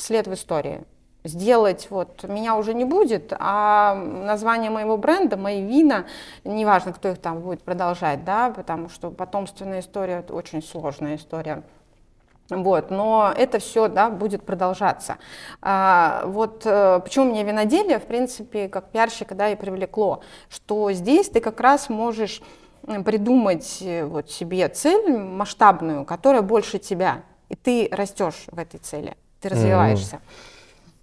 след в истории сделать, вот, меня уже не будет, а название моего бренда, мои вина, неважно, кто их там будет продолжать, да, потому что потомственная история – это очень сложная история. Вот, но это все да, будет продолжаться. А, вот э, почему меня виноделие, в принципе, как пиарщика да, и привлекло, что здесь ты как раз можешь придумать э, вот себе цель масштабную, которая больше тебя, и ты растешь в этой цели, ты развиваешься. Mm-hmm.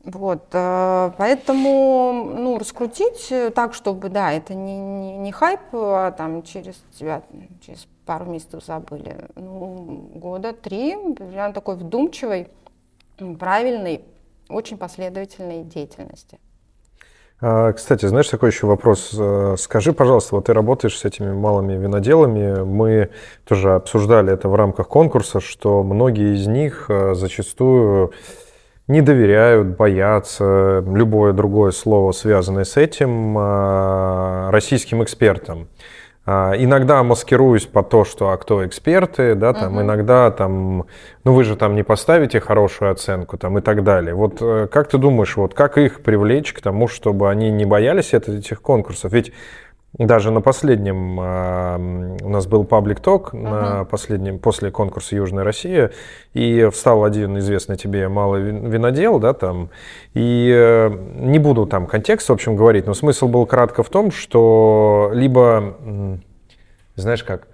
Вот, э, поэтому, ну, раскрутить так, чтобы, да, это не, не, не хайп, а там через тебя, через пару месяцев забыли, ну, года три, прям такой вдумчивой, правильной, очень последовательной деятельности. А, кстати, знаешь, такой еще вопрос. Э, скажи, пожалуйста, вот ты работаешь с этими малыми виноделами. Мы тоже обсуждали это в рамках конкурса, что многие из них э, зачастую не доверяют, боятся, любое другое слово, связанное с этим, а, российским экспертам. А, иногда маскируюсь по то, что а кто эксперты, да, там угу. иногда там, ну вы же там не поставите хорошую оценку, там и так далее. Вот э, как ты думаешь, вот как их привлечь к тому, чтобы они не боялись этих конкурсов? Ведь даже на последнем э, у нас был паблик ток uh-huh. на последнем после конкурса Южная Россия, и встал один известный тебе малый винодел, да, там, и э, не буду там контекст, в общем, говорить, но смысл был кратко в том, что либо, знаешь как,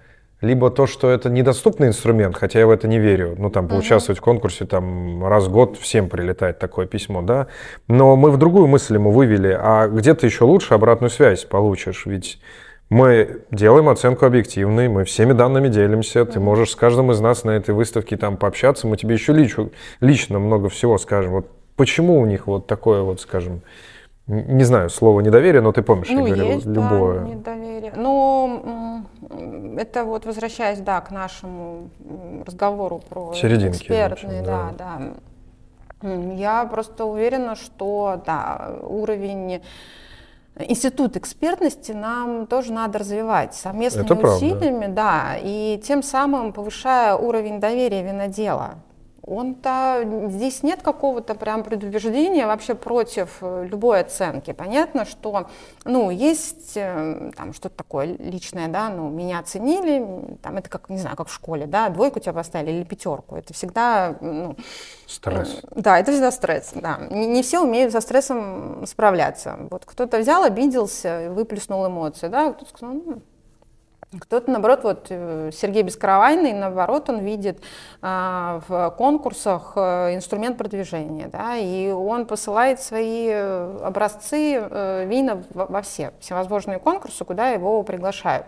либо то, что это недоступный инструмент, хотя я в это не верю. Ну, там, поучаствовать uh-huh. в конкурсе, там, раз в год всем прилетает такое письмо, да. Но мы в другую мысль ему вывели, а где ты еще лучше обратную связь получишь? Ведь мы делаем оценку объективной, мы всеми данными делимся, ты можешь с каждым из нас на этой выставке там пообщаться, мы тебе еще лично, лично много всего скажем. Вот почему у них вот такое вот, скажем, не знаю, слово недоверие, но ты помнишь, ну, я говорил, есть, любое. Да, недоверие. Но это вот возвращаясь, да, к нашему разговору про Серединки, экспертные, значит, да, да, да. Я просто уверена, что, да, уровень Институт экспертности нам тоже надо развивать совместными Это усилиями, правда. да, и тем самым повышая уровень доверия винодела он-то здесь нет какого-то прям предубеждения вообще против э, любой оценки. Понятно, что ну, есть э, там что-то такое личное, да, ну, меня оценили, там это как, не знаю, как в школе, да, двойку тебя поставили или пятерку. Это всегда... Ну, стресс. Да, это всегда стресс, да. Не, не все умеют со стрессом справляться. Вот кто-то взял, обиделся, выплеснул эмоции, да, кто-то сказал, ну, кто-то, наоборот, вот э, Сергей Бескаравайный, наоборот, он видит а, в конкурсах э, инструмент продвижения, да, и он посылает свои э, образцы э, вина во все всевозможные конкурсы, куда его приглашают.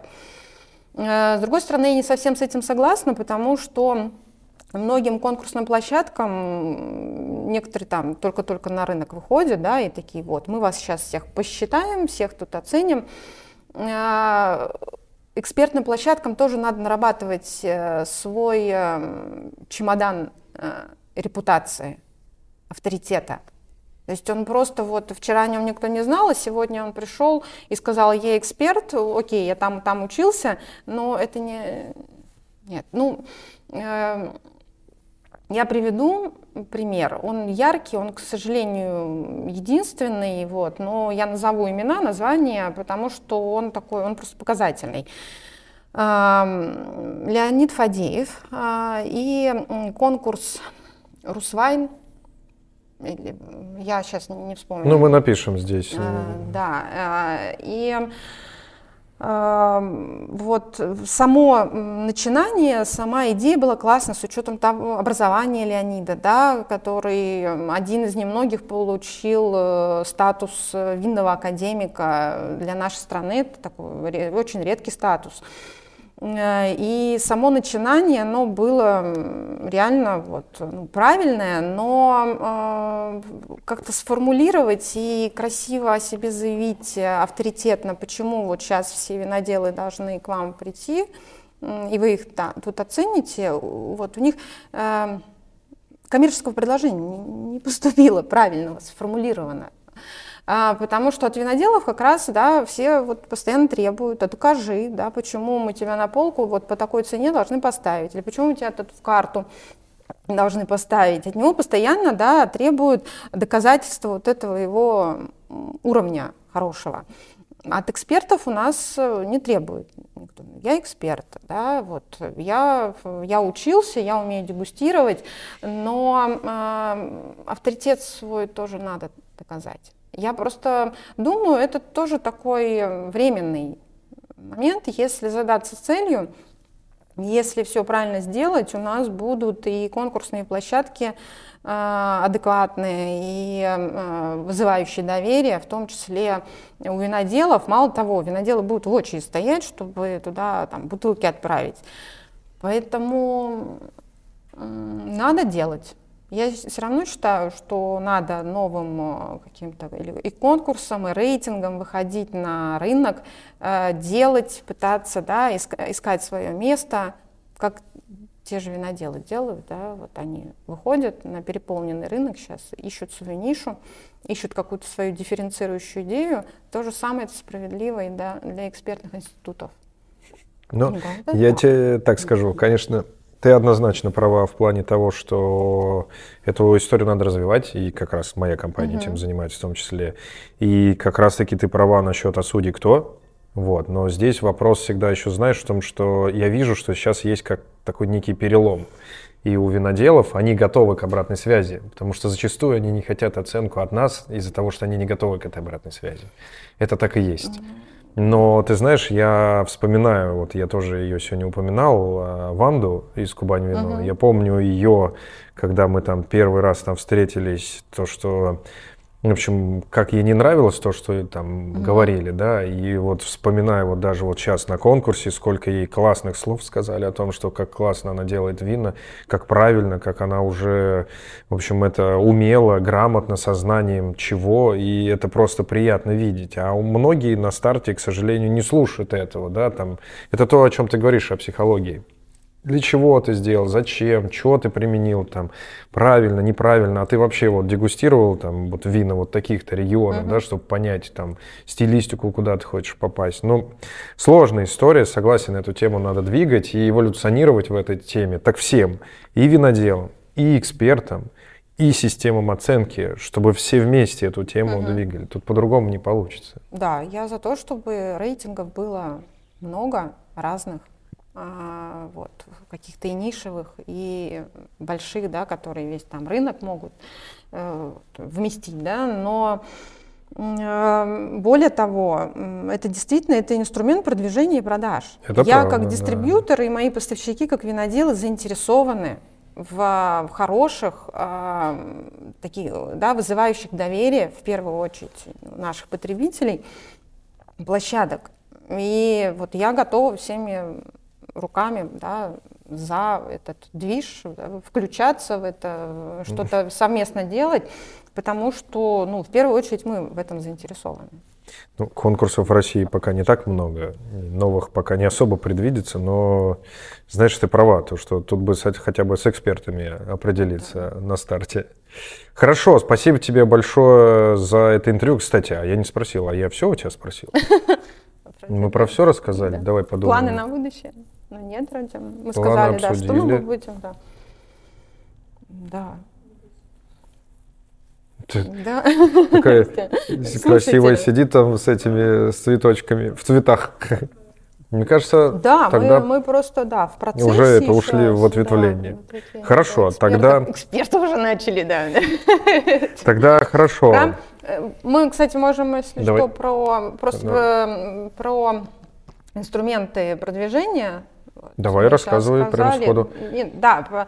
Э, с другой стороны, я не совсем с этим согласна, потому что многим конкурсным площадкам некоторые там только-только на рынок выходят, да, и такие вот, мы вас сейчас всех посчитаем, всех тут оценим, а, экспертным площадкам тоже надо нарабатывать э, свой э, чемодан э, репутации, авторитета. То есть он просто вот вчера о нем никто не знал, а сегодня он пришел и сказал, я эксперт, окей, я там, там учился, но это не, Нет, ну, э, я приведу пример. Он яркий, он, к сожалению, единственный, вот, но я назову имена, названия, потому что он такой, он просто показательный. Леонид Фадеев а, и конкурс Русвайн я сейчас не вспомню. Ну, мы напишем здесь. А, да. А, и вот само начинание, сама идея была классна с учетом того образования Леонида, да, который один из немногих получил э, статус винного академика для нашей страны. Это такой очень редкий статус. Э, и само начинание, оно было реально вот, ну, правильное, но э, как-то сформулировать и красиво о себе заявить э, авторитетно, почему вот сейчас все виноделы должны к вам прийти, и вы их да, тут оцените, вот у них э, коммерческого предложения не поступило правильного, сформулировано. А, потому что от виноделов как раз, да, все вот постоянно требуют, а докажи, да, почему мы тебя на полку вот по такой цене должны поставить, или почему мы тебя тут в карту должны поставить. От него постоянно, да, требуют доказательства вот этого его уровня хорошего. От экспертов у нас э, не требует никто. Я эксперт, да, вот я, я учился, я умею дегустировать, но э, авторитет свой тоже надо доказать. Я просто думаю, это тоже такой временный момент, если задаться целью, если все правильно сделать, у нас будут и конкурсные площадки э, адекватные и э, вызывающие доверие, в том числе у виноделов. Мало того, виноделы будут в очередь стоять, чтобы туда там, бутылки отправить. Поэтому э, надо делать. Я все равно считаю, что надо новым э, каким-то и конкурсом, и рейтингом выходить на рынок, э, делать, пытаться да, искать свое место, как те же виноделы делают, да, вот они выходят на переполненный рынок сейчас, ищут свою нишу, ищут какую-то свою дифференцирующую идею. То же самое это справедливо и да, для экспертных институтов. Ну, я тебе так скажу, конечно, ты однозначно права в плане того, что эту историю надо развивать, и как раз моя компания uh-huh. этим занимается в том числе. И как раз-таки ты права насчет «А судьи кто?». Вот. Но здесь вопрос всегда еще, знаешь, в том, что я вижу, что сейчас есть как такой некий перелом. И у виноделов они готовы к обратной связи, потому что зачастую они не хотят оценку от нас из-за того, что они не готовы к этой обратной связи. Это так и есть. Но ты знаешь, я вспоминаю, вот я тоже ее сегодня упоминал, а, Ванду из Кубань Вино. Uh-huh. Я помню ее, когда мы там первый раз там встретились, то, что в общем, как ей не нравилось то, что там mm-hmm. говорили, да, и вот вспоминаю вот даже вот сейчас на конкурсе, сколько ей классных слов сказали о том, что как классно она делает вина, как правильно, как она уже, в общем, это умело, грамотно, сознанием чего, и это просто приятно видеть. А многие на старте, к сожалению, не слушают этого, да, там, это то, о чем ты говоришь, о психологии для чего ты сделал, зачем, что ты применил там, правильно, неправильно, а ты вообще вот дегустировал там вот вина вот таких-то регионов, uh-huh. да, чтобы понять там стилистику, куда ты хочешь попасть. Ну, сложная история, согласен, эту тему надо двигать и эволюционировать в этой теме, так всем, и виноделам, и экспертам, и системам оценки, чтобы все вместе эту тему uh-huh. двигали. Тут по-другому не получится. Да, я за то, чтобы рейтингов было много разных. А, вот, каких-то и нишевых, и больших, да, которые весь там рынок могут э, вместить, да, но э, более того, это действительно это инструмент продвижения и продаж. Это Я правда, как дистрибьютор да. и мои поставщики, как виноделы, заинтересованы в, в хороших, э, таких, да, вызывающих доверие, в первую очередь, наших потребителей, площадок. И вот я готова всеми руками да, за этот движ, да, включаться в это, что-то совместно делать, потому что, ну, в первую очередь мы в этом заинтересованы. Ну, конкурсов в России пока не так много, новых пока не особо предвидится, но знаешь, ты права, то, что тут бы хотя бы с экспертами определиться да. на старте. Хорошо, спасибо тебе большое за это интервью. Кстати, а я не спросил, а я все у тебя спросил? Мы про все рассказали? Давай подумаем. Планы на будущее? Ну нет, вроде. Мы сказали, да, что мы будем, да. Да. Да. Такая красивая сидит там с этими с цветочками, в цветах. Мне кажется, да, тогда мы, мы просто да в процессе уже это ушли в ответвление. Да, вот хорошо, экспертов, тогда эксперты уже начали, да. Тогда хорошо. Да? Мы, кстати, можем, если Давай. что, про просто да. про инструменты продвижения. Давай рассказывай прямо сходу. Да,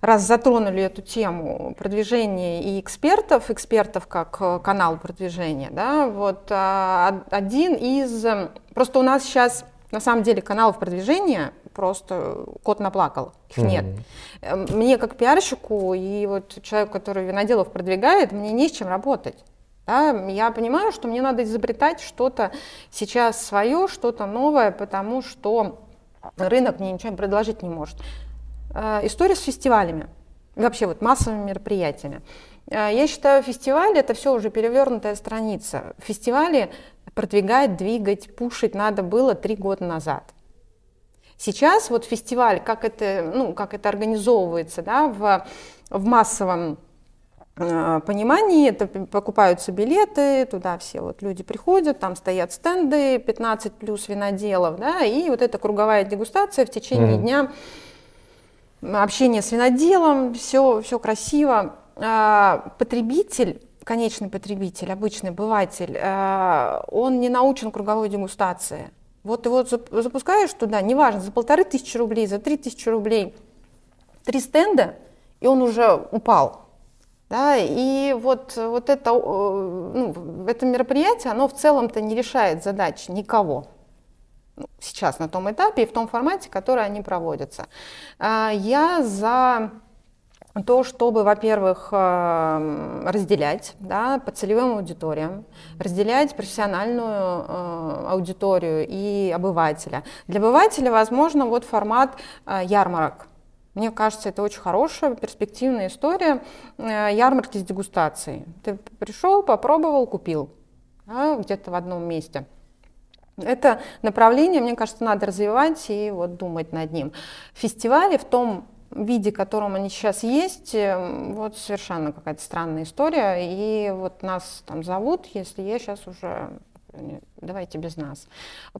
раз затронули эту тему продвижения и экспертов, экспертов как э, канал продвижения, да, вот а, один из, просто у нас сейчас на самом деле каналов продвижения просто кот наплакал, их нет. Mm-hmm. Мне как пиарщику и вот человеку, который виноделов продвигает, мне не с чем работать. Да, я понимаю, что мне надо изобретать что-то сейчас свое, что-то новое, потому что рынок мне ничего предложить не может. Э, история с фестивалями, вообще вот массовыми мероприятиями. Э, я считаю, фестиваль это все уже перевернутая страница. Фестивали продвигать, двигать, пушить надо было три года назад. Сейчас вот фестиваль, как это, ну, как это организовывается да, в, в массовом понимании, это покупаются билеты, туда все вот люди приходят, там стоят стенды, 15 плюс виноделов, да, и вот эта круговая дегустация в течение mm-hmm. дня общение с виноделом, все, все красиво. А, потребитель, конечный потребитель, обычный обыватель, а, он не научен круговой дегустации. Вот его запускаешь туда, неважно, за полторы тысячи рублей, за три тысячи рублей, три стенда, и он уже упал. Да, и вот, вот это, ну, это мероприятие, оно в целом-то не решает задач никого сейчас на том этапе и в том формате, который они проводятся. А, я за то, чтобы, во-первых, э, разделять да, по целевым аудиториям, разделять профессиональную э, аудиторию и обывателя. Для обывателя, возможно, вот формат э, ярмарок. Мне кажется, это очень хорошая, перспективная история ярмарки с дегустацией. Ты пришел, попробовал, купил да, где-то в одном месте – это направление, мне кажется, надо развивать и вот думать над ним. Фестивали в том виде, в котором они сейчас есть, э, вот совершенно какая-то странная история. И вот нас там зовут, если я сейчас уже давайте без нас.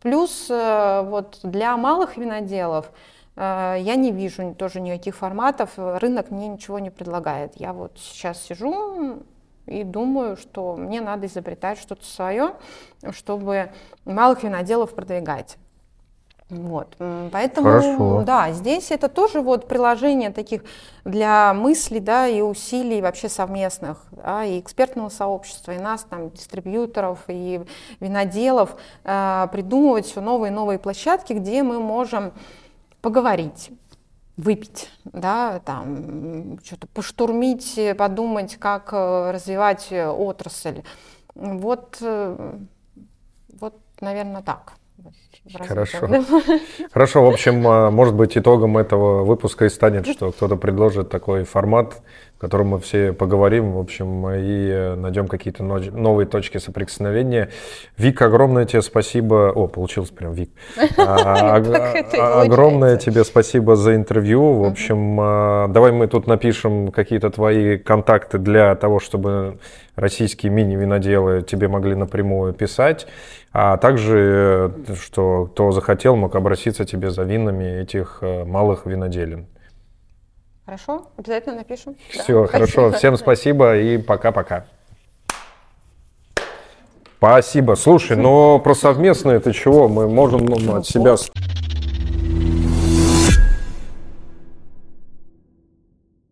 Плюс э, вот для малых виноделов э, я не вижу тоже никаких форматов, рынок мне ничего не предлагает. Я вот сейчас сижу, и думаю, что мне надо изобретать что-то свое, чтобы малых виноделов продвигать. Вот, поэтому, Хорошо. да, здесь это тоже вот приложение таких для мыслей, да, и усилий вообще совместных, да, и экспертного сообщества, и нас, там, дистрибьюторов, и виноделов, э, придумывать все новые и новые площадки, где мы можем поговорить, выпить, да, там, что-то поштурмить, подумать, как э, развивать э, отрасль. Вот, э, вот, наверное, так. Хорошо. Хорошо, в общем, может быть, итогом этого выпуска и станет, что кто-то предложит такой формат, в котором мы все поговорим, в общем, и найдем какие-то новые точки соприкосновения. Вик, огромное тебе спасибо. О, получилось прям Вик. А, а, огромное тебе спасибо за интервью. В общем, а, давай мы тут напишем какие-то твои контакты для того, чтобы российские мини-виноделы тебе могли напрямую писать, а также, что кто захотел, мог обратиться тебе за винами этих э, малых виноделин. Хорошо, обязательно напишем. Все, да. хорошо. Спасибо. Всем спасибо и пока-пока. Спасибо. Слушай, но про совместное это чего? Мы можем ну, от себя